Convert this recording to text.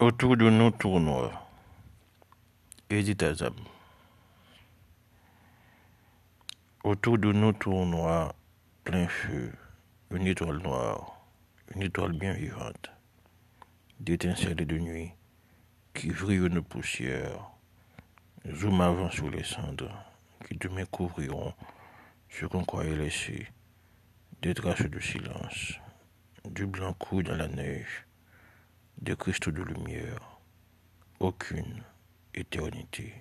Autour de nous tournoie Edith Azam. Autour de nous tournoie plein feu une étoile noire, une étoile bien vivante, d'étincelles de nuit qui vrille une poussière, zoom avant sous les cendres qui demain couvriront ce qu'on croyait laisser, des traces de silence, du blanc cou dans la neige, des cristaux de lumière, aucune éternité.